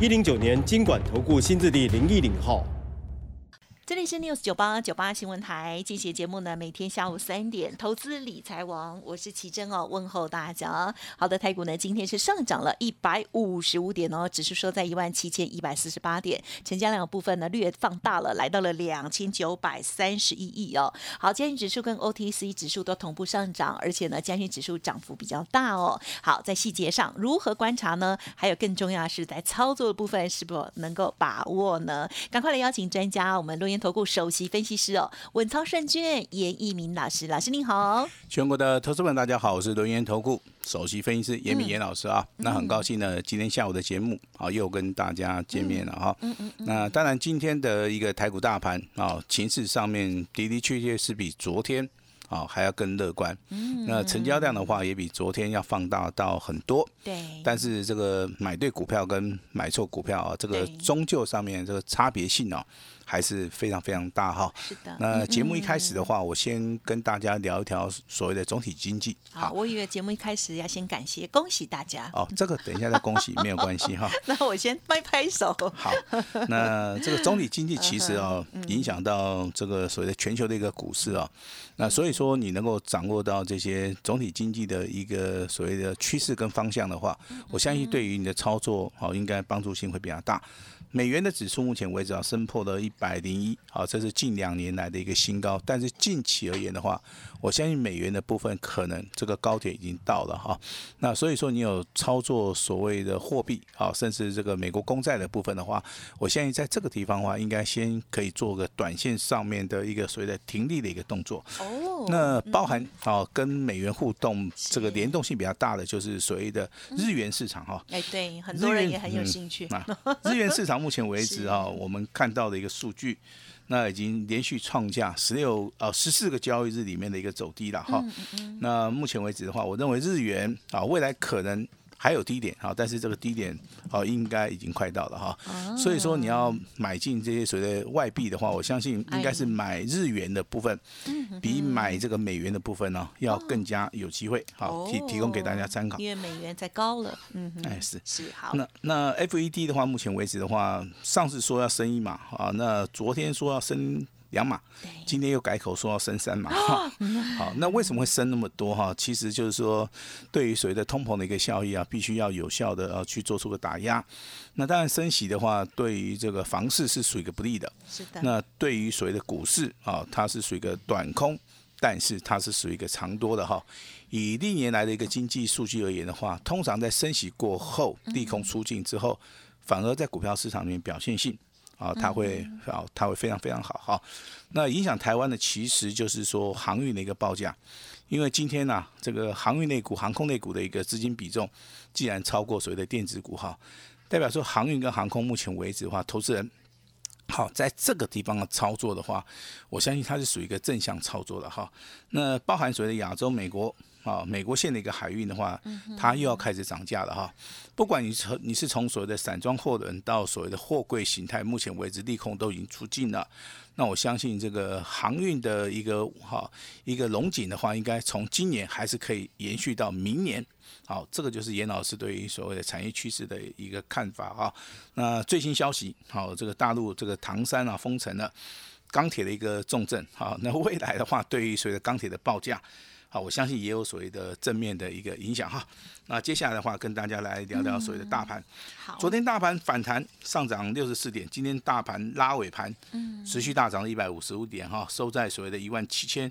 一零九年经管投顾新字第零一零号。这里是 News 九八九八新闻台，进行节目呢，每天下午三点，投资理财王，我是奇珍哦，问候大家。好的，台股呢今天是上涨了一百五十五点哦，指数收在一万七千一百四十八点，成交量的部分呢略放大了，来到了两千九百三十一亿哦。好，加权指数跟 OTC 指数都同步上涨，而且呢，加权指数涨幅比较大哦。好，在细节上如何观察呢？还有更重要是在操作的部分是否能够把握呢？赶快来邀请专家，我们录音。投顾首席分析师哦，稳操胜券严一鸣老师，老师您好，全国的投资们大家好，我是轮研投顾首席分析师严敏严老师啊，那很高兴呢，今天下午的节目啊又跟大家见面了哈，嗯嗯，那当然今天的一个台股大盘啊，情势上面的的确确是比昨天啊还要更乐观，嗯，那成交量的话也比昨天要放大到很多，对，但是这个买对股票跟买错股票啊，这个终究上面这个差别性哦。还是非常非常大哈。是的。那节目一开始的话，我先跟大家聊一条所谓的总体经济。好，我以为节目一开始要先感谢、恭喜大家。哦，这个等一下再恭喜没有关系哈。那我先拍拍手。好，那这个总体经济其实哦，影响到这个所谓的全球的一个股市啊。那所以说，你能够掌握到这些总体经济的一个所谓的趋势跟方向的话，我相信对于你的操作好，应该帮助性会比较大。美元的指数目前为止啊，升破了一百零一，好，这是近两年来的一个新高。但是近期而言的话，我相信美元的部分可能这个高点已经到了哈。那所以说，你有操作所谓的货币，好，甚至这个美国公债的部分的话，我相信在这个地方的话，应该先可以做个短线上面的一个所谓的停利的一个动作。哦。那包含啊跟美元互动这个联动性比较大的，就是所谓的日元市场哈。哎，对，很多人也很有兴趣。日元市场。目前为止啊，我们看到的一个数据，那已经连续创下十六呃十四个交易日里面的一个走低了哈。那目前为止的话，我认为日元啊，未来可能。还有低点哈，但是这个低点哦，应该已经快到了哈。所以说你要买进这些所谓的外币的话，我相信应该是买日元的部分，比买这个美元的部分呢要更加有机会。好，提提供给大家参考。因为美元在高了，嗯，哎是是好。那那 FED 的话，目前为止的话，上次说要升一码啊，那昨天说要升。两码，今天又改口说要升三码，好，那为什么会升那么多哈？其实就是说，对于所谓的通膨的一个效益啊，必须要有效的呃去做出个打压。那当然升息的话，对于这个房市是属于一个不利的。是的。那对于所谓的股市啊，它是属于一个短空，但是它是属于一个长多的哈。以历年来的一个经济数据而言的话，通常在升息过后，利空出尽之后，反而在股票市场里面表现性。啊，它会啊，它会非常非常好哈。那影响台湾的其实就是说航运的一个报价，因为今天呢，这个航运类股、航空类股的一个资金比重，既然超过所谓的电子股哈，代表说航运跟航空目前为止的话，投资人好在这个地方的操作的话，我相信它是属于一个正向操作的哈。那包含所谓的亚洲、美国。啊，美国线的一个海运的话，它又要开始涨价了哈。不管你从你是从所谓的散装货轮到所谓的货柜形态，目前为止利空都已经出尽了。那我相信这个航运的一个哈一个龙井的话，应该从今年还是可以延续到明年。好，这个就是严老师对于所谓的产业趋势的一个看法啊。那最新消息，好，这个大陆这个唐山啊封城了，钢铁的一个重镇。好，那未来的话，对于所谓的钢铁的报价。好，我相信也有所谓的正面的一个影响哈。那接下来的话，跟大家来聊聊所谓的大盘。好，昨天大盘反弹上涨六十四点，今天大盘拉尾盘，嗯，持续大涨了一百五十五点哈，收在所谓的一万七千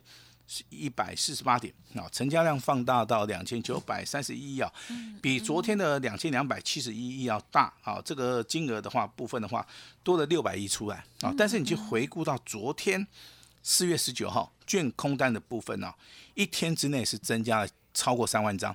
一百四十八点啊，成交量放大到两千九百三十一亿啊，比昨天的两千两百七十一亿要大啊。这个金额的话，部分的话多了六百亿出来啊。但是你去回顾到昨天。四月十九号，券空单的部分呢，一天之内是增加了超过三万张，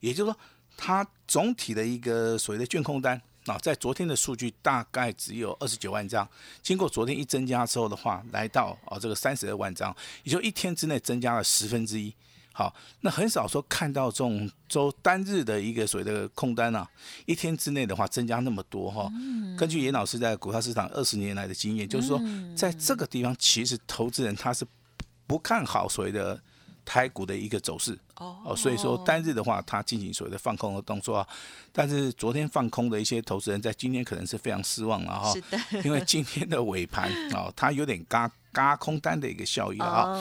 也就是说，它总体的一个所谓的券空单啊，在昨天的数据大概只有二十九万张，经过昨天一增加之后的话，来到啊这个三十二万张，也就一天之内增加了十分之一。好，那很少说看到这种周单日的一个所谓的空单啊，一天之内的话增加那么多哈。根据严老师在股票市场二十年来的经验，就是说在这个地方，其实投资人他是不看好所谓的台股的一个走势哦，所以说单日的话，他进行所谓的放空的动作啊。但是昨天放空的一些投资人，在今天可能是非常失望了哈，因为今天的尾盘啊，它有点嘎。嘎空单的一个效益了啊，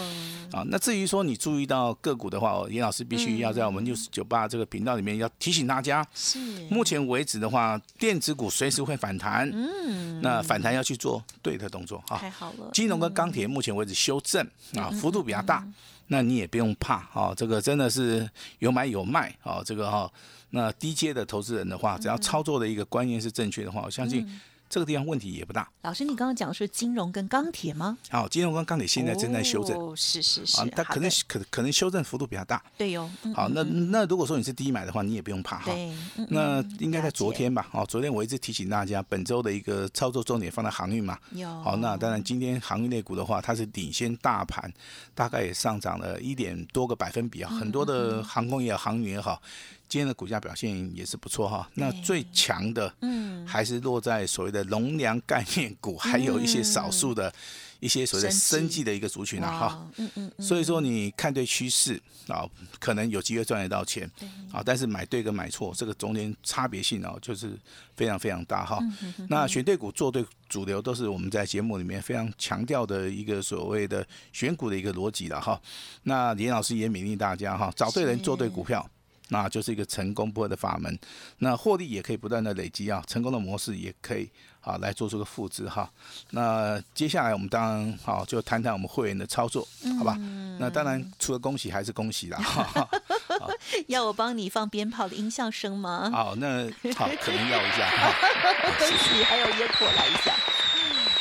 啊，那至于说你注意到个股的话，严老师必须要在我们六十九八这个频道里面要提醒大家，是。目前为止的话，电子股随时会反弹，嗯，那反弹要去做对的动作啊，太好了，金融跟钢铁目前为止修正啊，幅度比较大，那你也不用怕啊，这个真的是有买有卖啊，这个哈，那低阶的投资人的话，只要操作的一个观念是正确的话，我相信。这个地方问题也不大。老师，你刚刚讲的是金融跟钢铁吗？好，金融跟钢铁现在正在修正。哦，是是是。啊，它可能可可能修正幅度比较大。对哟。好，那那如果说你是低买的话，你也不用怕哈。对。那应该在昨天吧？哦，昨天我一直提醒大家，本周的一个操作重点放在航运嘛。有。好，那当然今天航运类股的话，它是领先大盘，大概也上涨了一点多个百分比啊。很多的航空也好，航运也好。今天的股价表现也是不错哈，那最强的，嗯，还是落在所谓的农粮概念股，还有一些少数的一些所谓的生计的一个族群啊哈，嗯嗯，所以说你看对趋势啊，可能有机会赚得到钱，啊，但是买对跟买错这个中间差别性哦，就是非常非常大哈。那选对股做对主流都是我们在节目里面非常强调的一个所谓的选股的一个逻辑了哈。那李老师也勉励大家哈，找对人做对股票。那就是一个成功不二的法门，那获利也可以不断的累积啊，成功的模式也可以啊来做出个复制哈。那接下来我们当然好就谈谈我们会员的操作，好吧？那当然除了恭喜还是恭喜啦。要我帮你放鞭炮的音效声吗？好，那好，可能要一下。恭喜，还有烟火来一下。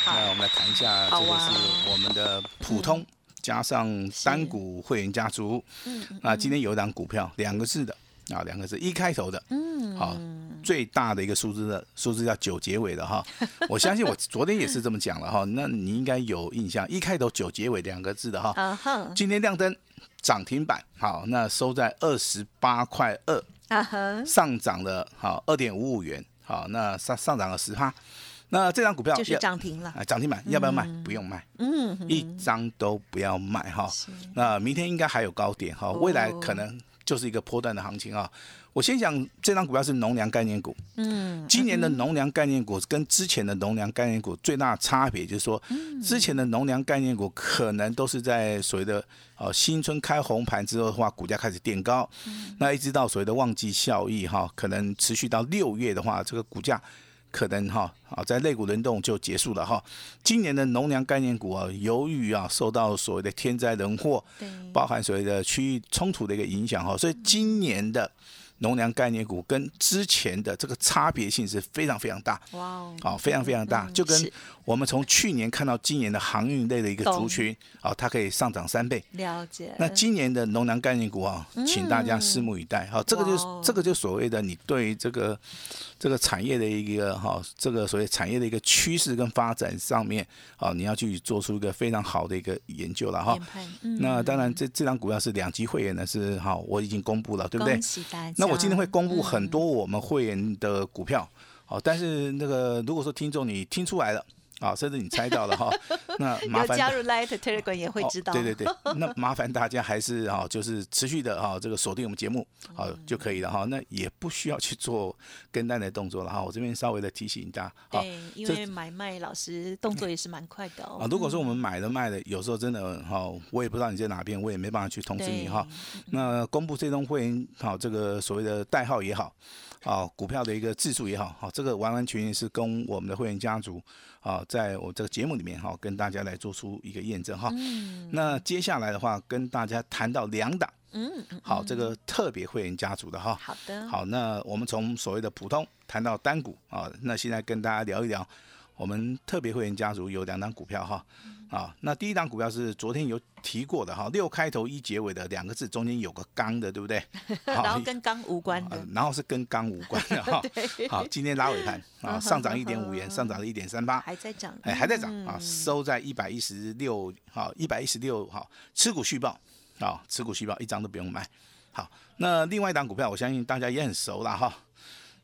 那我们来谈一下，这个是我们的普通。加上单股会员家族，嗯，那今天有一档股票，两个字的啊，两个字一开头的，嗯，好，最大的一个数字的数字叫九结尾的哈，我相信我昨天也是这么讲了哈，那你应该有印象，一开头九结尾两个字的哈，今天亮灯涨停板，好，那收在二十八块二，啊哈，上涨了好二点五五元，好，那上上涨了十趴。那这张股票就是涨停了，涨停板要不要卖？不用卖，嗯，一张都不要卖哈。那明天应该还有高点哈，未来可能就是一个波段的行情啊。我先讲这张股票是农粮概念股，嗯，今年的农粮概念股跟之前的农粮概念股最大差别就是说，之前的农粮概念股可能都是在所谓的呃新春开红盘之后的话，股价开始垫高，那一直到所谓的旺季效益哈，可能持续到六月的话，这个股价。可能哈啊，在肋骨轮动就结束了哈。今年的农粮概念股啊，由于啊受到所谓的天灾人祸，包含所谓的区域冲突的一个影响哈，所以今年的。农粮概念股跟之前的这个差别性是非常非常大，哇哦，好，非常非常大，就跟我们从去年看到今年的航运类的一个族群，啊，它可以上涨三倍。了解。那今年的农粮概念股啊，请大家拭目以待。好，这个就是这个就所谓的你对这个这个产业的一个哈，这个所谓产业的一个趋势跟发展上面，啊，你要去做出一个非常好的一个研究了哈。那当然，这这张股票是两级会员的是好，我已经公布了，对不对？那我今天会公布很多我们会员的股票，好，但是那个如果说听众你听出来了。啊，甚至你猜到了哈，那麻烦加入 Light Telegram 也会知道。对对对，那麻烦大家还是哈，就是持续的哈，这个锁定我们节目好就可以了哈。那也不需要去做跟单的动作了哈。我这边稍微的提醒一下。对，因为买卖老师动作也是蛮快的哦。啊，如果说我们买的卖的，有时候真的哈，我也不知道你在哪边，我也没办法去通知你哈。那公布这种会员好，这个所谓的代号也好，啊，股票的一个字数也好，好，这个完完全全是跟我们的会员家族。好，在我这个节目里面哈，跟大家来做出一个验证哈。嗯。那接下来的话，跟大家谈到两档。嗯。好，这个特别会员家族的哈。好的。好，那我们从所谓的普通谈到单股啊，那现在跟大家聊一聊我们特别会员家族有两档股票哈，啊，那第一档股票是昨天有提过的哈，六开头一结尾的两个字，中间有个刚的，对不对？然后跟刚无关的，然后是跟刚无关的哈。好，今天拉尾盘啊，上涨一点五元，上涨了一点三八，还在涨，哎，还在涨啊，收在一百一十六，好，一百一十六，好，持股续报啊，持股续报一张都不用卖。好，那另外一档股票，我相信大家也很熟了哈。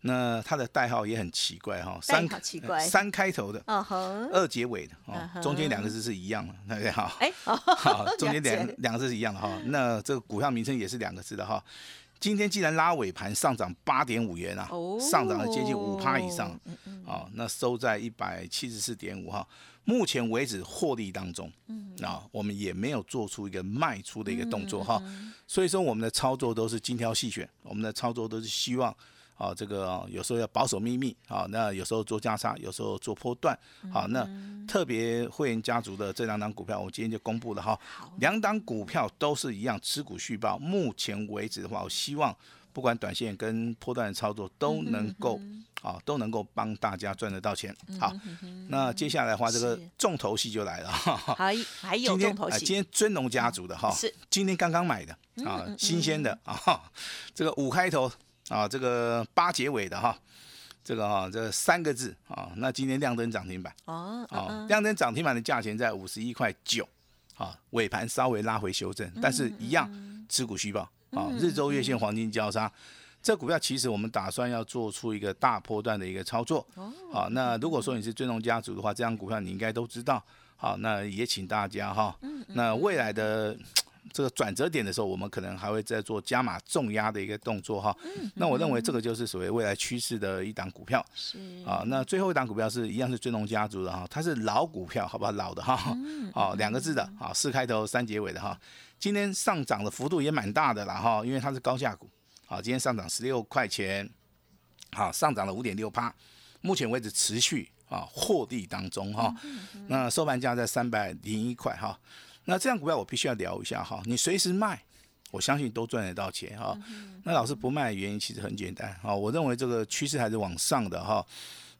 那它的代号也很奇怪哈，三奇怪，三开头的，二结尾的，哦，中间两个字是一样的，对不对哈？哎，好，中间两两个字是一样的哈。那这个股票名称也是两个字的哈。今天既然拉尾盘上涨八点五元啊，上涨了接近五趴以上，啊，那收在一百七十四点五哈。目前为止获利当中，啊，我们也没有做出一个卖出的一个动作哈。所以说我们的操作都是精挑细选，我们的操作都是希望。好，这个有时候要保守秘密，好，那有时候做加差，有时候做波段，好，那特别会员家族的这两档股票，我今天就公布了哈，两档股票都是一样，持股续报。目前为止的话，我希望不管短线跟波段的操作都能够，啊，都能够帮大家赚得到钱。好，那接下来的话，这个重头戏就来了，还还有重头戏，今天尊龙家族的哈，是今天刚刚买的啊，新鲜的啊，这个五开头。啊，这个八结尾的哈，这个哈，这三个字啊，那今天亮灯涨停板哦，啊，亮灯涨停板的价钱在五十一块九，啊，尾盘稍微拉回修正，但是一样持股虚报啊，日周月线黄金交叉，这股票其实我们打算要做出一个大波段的一个操作，啊，那如果说你是尊龙家族的话，这张股票你应该都知道，好，那也请大家哈，那未来的。这个转折点的时候，我们可能还会再做加码重压的一个动作哈。那我认为这个就是所谓未来趋势的一档股票。是啊，那最后一档股票是一样是尊龙家族的哈，它是老股票，好不好？老的哈，哦，两个字的啊，四开头三结尾的哈。今天上涨的幅度也蛮大的啦哈，因为它是高价股。好，今天上涨十六块钱，好，上涨了五点六八，目前为止持续啊获利当中哈。那收盘价在三百零一块哈。那这样股票我必须要聊一下哈，你随时卖，我相信都赚得到钱哈。那老师不卖的原因其实很简单哈，我认为这个趋势还是往上的哈。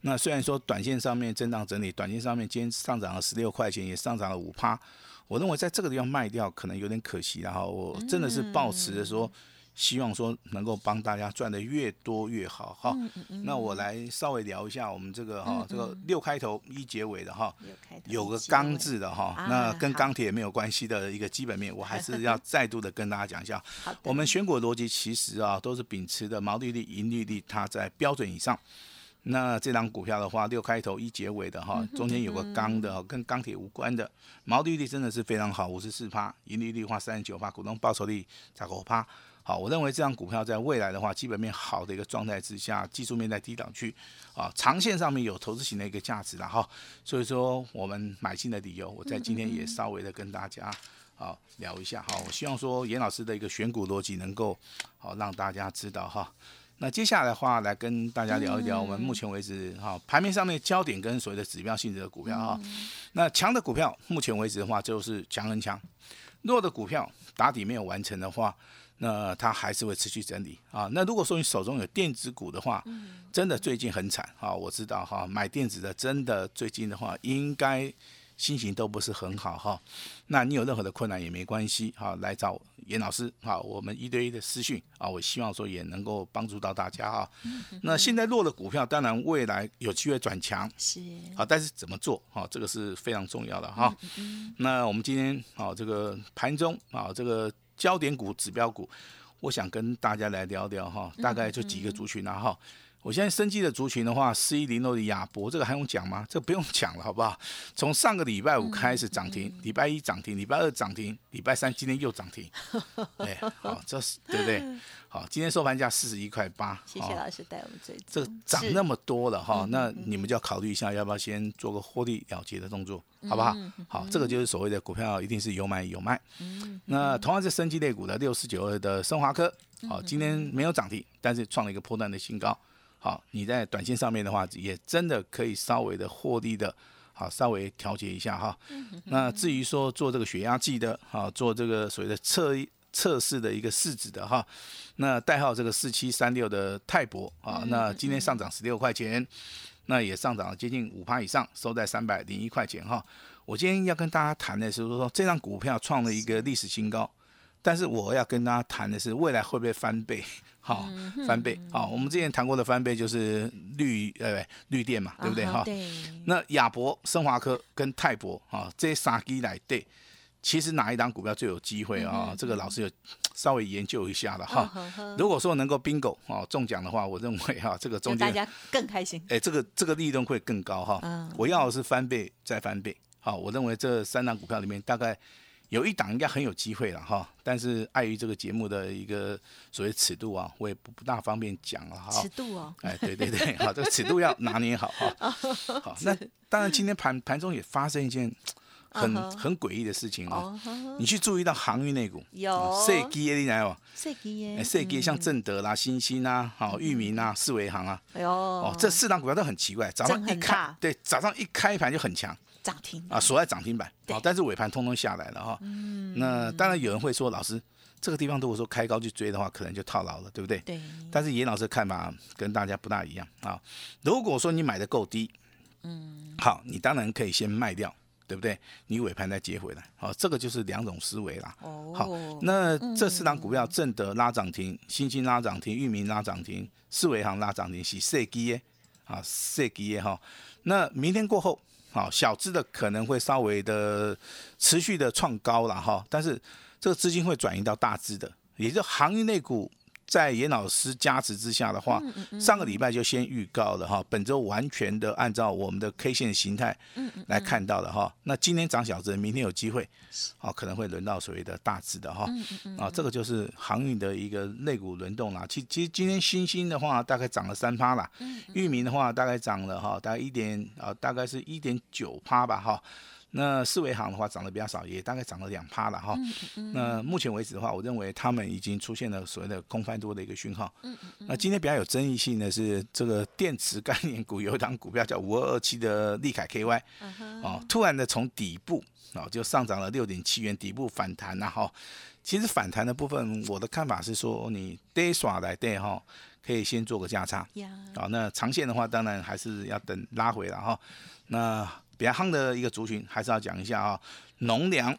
那虽然说短线上面震荡整理，短线上面今天上涨了十六块钱，也上涨了五趴，我认为在这个地方卖掉可能有点可惜然后我真的是抱持着说。希望说能够帮大家赚的越多越好哈。那我来稍微聊一下我们这个哈，这个六开头一结尾的哈，有个钢字的哈，那跟钢铁没有关系的一个基本面，我还是要再度的跟大家讲一下。我们选股逻辑其实啊都是秉持的毛利率、盈利率它在标准以上。那这张股票的话，六开头一结尾的哈，中间有个钢的，跟钢铁无关的，毛利率真的是非常好，五十四趴，盈利率话三十九趴，股东报酬率才五趴。好，我认为这张股票在未来的话，基本面好的一个状态之下，技术面在低档区，啊，长线上面有投资型的一个价值了哈。所以说，我们买进的理由，我在今天也稍微的跟大家啊聊一下哈。我希望说严老师的一个选股逻辑能够好让大家知道哈。那接下来的话，来跟大家聊一聊我们目前为止哈盘面上面焦点跟所谓的指标性质的股票哈。那强的股票，目前为止的话就是强很强；弱的股票打底没有完成的话。那它还是会持续整理啊。那如果说你手中有电子股的话，真的最近很惨啊。我知道哈，买电子的真的最近的话，应该心情都不是很好哈。那你有任何的困难也没关系哈，来找严老师哈，我们一对一的私讯啊。我希望说也能够帮助到大家哈。那现在弱的股票，当然未来有机会转强是啊，但是怎么做哈，这个是非常重要的哈。那我们今天啊，这个盘中啊，这个。焦点股、指标股，我想跟大家来聊聊哈，大概就几个族群啊哈。我现在升级的族群的话，四一零六的亚博，这个还用讲吗？这不用讲了，好不好？从上个礼拜五开始涨停，礼拜一涨停，礼拜二涨停，礼拜三今天又涨停，哎，好，这是对不对？好，今天收盘价四十一块八。谢谢老师带我们追。这涨那么多了哈，那你们就要考虑一下，要不要先做个获利了结的动作，好不好？好，这个就是所谓的股票一定是有买有卖。那同样是升级类股的六四九二的升华科，好，今天没有涨停，但是创了一个破断的新高。好，你在短线上面的话，也真的可以稍微的获利的，好，稍微调节一下哈。那至于说做这个血压计的，好，做这个所谓的测。测试的一个试纸的哈，那代号这个四七三六的泰博啊，那今天上涨十六块钱，那也上涨了接近五趴以上，收在三百零一块钱哈。我今天要跟大家谈的是说，这张股票创了一个历史新高，但是我要跟大家谈的是未来会不会翻倍？好，翻倍。好，我们之前谈过的翻倍就是绿呃绿电嘛，对不对？哈，对。那亚博、升华科跟泰博啊，这些三基来对，其实哪一档股票最有机会啊？这个老师有稍微研究一下了哈。如果说能够 bingo 哦中奖的话，我认为哈这个中间大家更开心。哎，这个这个利润会更高哈。我要的是翻倍再翻倍。好，我认为这三档股票里面大概有一档应该很有机会了哈，但是碍于这个节目的一个所谓尺度啊，我也不不大方便讲了哈。尺度哦，哎，对对对，好，这个尺度要拿捏好哈。好，那当然今天盘盘中也发生一件很很诡异的事情啊，你去注意到航运那股有。设基的你来哦，设基耶，设基像正德啦、新兴啊、好裕民啊、四维行啊，哎呦，哦，这四档股票都很奇怪，早上一开，对，早上一开盘就很强。涨停啊，锁在涨停板，好，但是尾盘通通下来了哈。嗯，那当然有人会说，老师这个地方如果说开高去追的话，可能就套牢了，对不对？对。但是严老师的看法跟大家不大一样啊。如果说你买的够低，嗯，好，你当然可以先卖掉，对不对？你尾盘再接回来，好，这个就是两种思维啦。哦。好，那这四档股票，正德拉涨停，新兴拉涨停，域名拉涨停，四维行拉涨停，是设基耶，啊，设基耶哈。那明天过后。啊，小资的可能会稍微的持续的创高了哈，但是这个资金会转移到大资的，也就行业内股。在严老师加持之下的话，上个礼拜就先预告了哈，本周完全的按照我们的 K 线形态来看到的哈。那今天涨小值，明天有机会，哦，可能会轮到所谓的大值的哈。啊，这个就是航运的一个肋骨轮动啦。其其实今天新兴的话大概涨了三趴啦，域名的话大概涨了哈，大概一点啊，大概是一点九趴吧哈。那四维行的话涨得比较少，也大概涨了两趴了哈。那目前为止的话，我认为他们已经出现了所谓的空翻多的一个讯号。那今天比较有争议性的是这个电池概念股，有一档股票叫五二二七的利凯 KY，哦，突然的从底部哦就上涨了六点七元，底部反弹然后，其实反弹的部分，我的看法是说，你 day 耍来 day 哈，可以先做个价差。好，那长线的话，当然还是要等拉回了哈。那比较夯的一个族群，还是要讲一下啊，农粮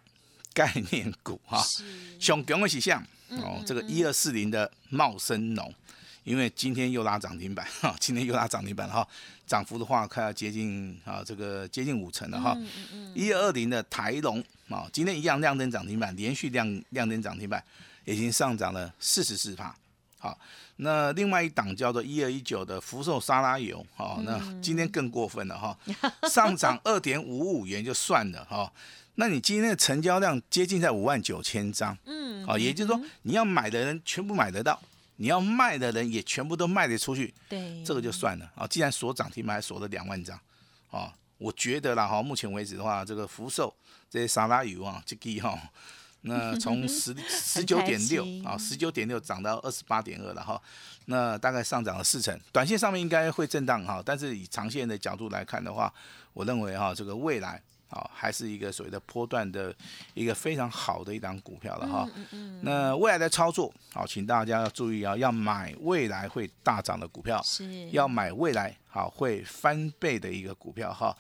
概念股哈，熊强的是像哦，这个一二四零的茂生农，因为今天又拉涨停板哈，今天又拉涨停板哈，涨幅的话快要接近啊，这个接近五成了哈，一二二零的台龙啊，今天一样亮灯涨停板，连续亮亮灯涨停板，已经上涨了四十四帕。好，那另外一档叫做一二一九的福寿沙拉油，好，那今天更过分了哈，上涨二点五五元就算了哈，那你今天的成交量接近在五万九千张，嗯，啊，也就是说你要买的人全部买得到，你要卖的人也全部都卖得出去，对，这个就算了。啊，既然锁涨停板还锁了两万张，啊，我觉得啦哈，目前为止的话，这个福寿这些沙拉油啊，这个哈。那 从十十九点六啊，十九点六涨到二十八点二了哈，那大概上涨了四成，短线上面应该会震荡哈，但是以长线的角度来看的话，我认为哈，这个未来啊，还是一个所谓的波段的一个非常好的一档股票了哈。那未来的操作好，请大家要注意啊，要买未来会大涨的股票，是要买未来好会翻倍的一个股票哈。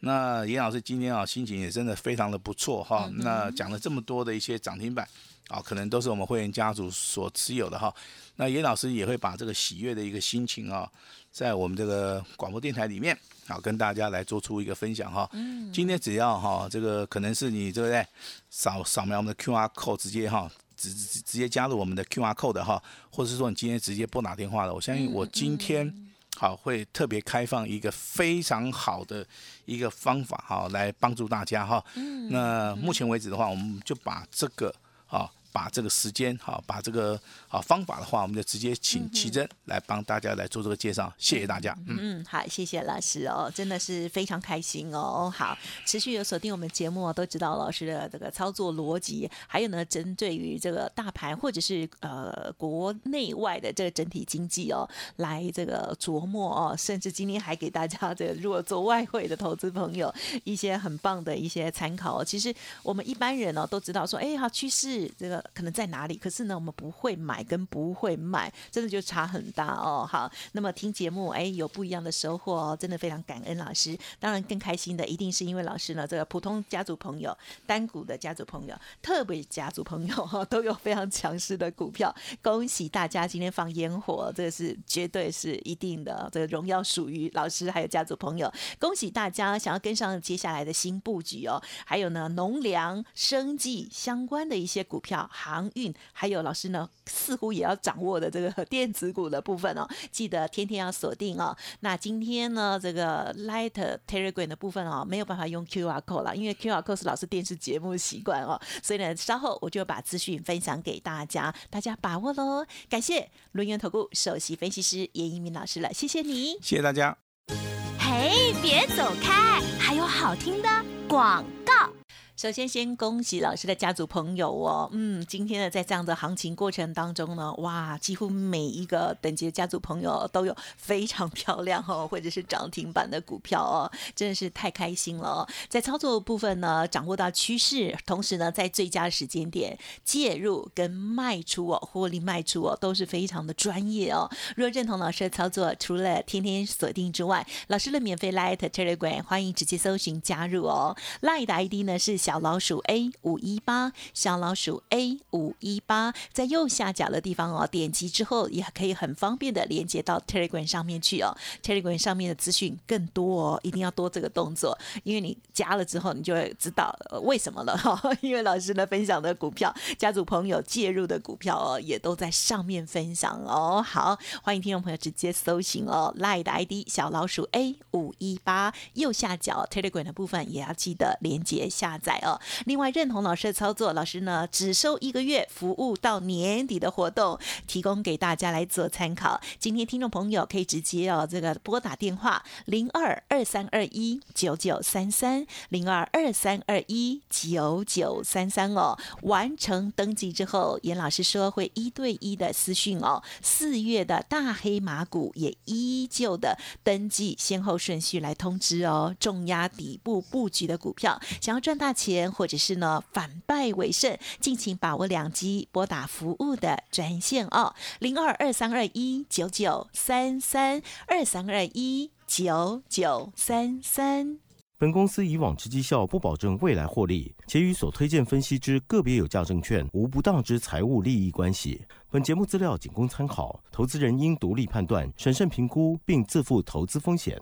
那严老师今天啊心情也真的非常的不错哈。那讲了这么多的一些涨停板啊，可能都是我们会员家族所持有的哈。那严老师也会把这个喜悦的一个心情啊，在我们这个广播电台里面啊，跟大家来做出一个分享哈。今天只要哈这个可能是你对不对？扫扫描我们的 Q R code 直接哈直直直接加入我们的 Q R code 的哈，或者是说你今天直接拨打电话了，我相信我今天。好，会特别开放一个非常好的一个方法，哈，来帮助大家，哈。嗯。那目前为止的话，我们就把这个，啊。把这个时间好，把这个好方法的话，我们就直接请奇珍来帮大家来做这个介绍，谢谢大家。嗯，好，谢谢老师哦，真的是非常开心哦。好，持续有锁定我们节目都知道老师的这个操作逻辑，还有呢，针对于这个大盘或者是呃国内外的这个整体经济哦，来这个琢磨哦，甚至今天还给大家这个如果做外汇的投资朋友一些很棒的一些参考。其实我们一般人呢都知道说，哎，好趋势这个。可能在哪里，可是呢，我们不会买跟不会卖，真的就差很大哦。好，那么听节目，哎，有不一样的收获哦，真的非常感恩老师。当然更开心的，一定是因为老师呢，这个普通家族朋友、单股的家族朋友、特别家族朋友哈，都有非常强势的股票。恭喜大家今天放烟火，这个是绝对是一定的，这个荣耀属于老师还有家族朋友。恭喜大家想要跟上接下来的新布局哦，还有呢，农粮、生计相关的一些股票、航运，还有老师呢似乎也要掌握的这个电子股的部分哦，记得天天要锁定哦。那今天呢，这个 Light Telegram 的部分哦，没有办法用 QR code 了，因为 QR code 是老师电视节目习惯哦，所以呢，稍后我就把资讯分享给大家，大家把握喽。感谢轮源投顾首席分析师严一鸣老师了，谢谢你，谢谢大家。嘿，别走开，还有好听的广告。首先，先恭喜老师的家族朋友哦，嗯，今天呢，在这样的行情过程当中呢，哇，几乎每一个等级的家族朋友都有非常漂亮哦，或者是涨停板的股票哦，真的是太开心了哦。在操作部分呢，掌握到趋势，同时呢，在最佳时间点介入跟卖出哦，获利卖出哦，都是非常的专业哦。若认同老师的操作，除了天天锁定之外，老师的免费 Light Telegram 欢迎直接搜寻加入哦。Light 的 ID 呢是。小老鼠 A 五一八，小老鼠 A 五一八，在右下角的地方哦，点击之后也可以很方便的连接到 Telegram 上面去哦。Telegram 上面的资讯更多哦，一定要多这个动作，因为你加了之后，你就会知道为什么了哈。因为老师呢分享的股票，家族朋友介入的股票哦，也都在上面分享哦。好，欢迎听众朋友直接搜寻哦，Line 的 ID 小老鼠 A 五一八，右下角 Telegram 的部分也要记得连接下载。哦，另外认同老师的操作，老师呢只收一个月服务到年底的活动，提供给大家来做参考。今天听众朋友可以直接哦这个拨打电话零二二三二一九九三三零二二三二一九九三三哦，完成登记之后，严老师说会一对一的私讯哦。四月的大黑马股也依旧的登记先后顺序来通知哦，重压底部布局的股票，想要赚大钱。钱或者是呢反败为胜，敬请把握两机拨打服务的专线哦，零二二三二一九九三三二三二一九九三三。本公司以往之绩效不保证未来获利，且与所推荐分析之个别有价证券无不当之财务利益关系。本节目资料仅供参考，投资人应独立判断、审慎评估，并自负投资风险。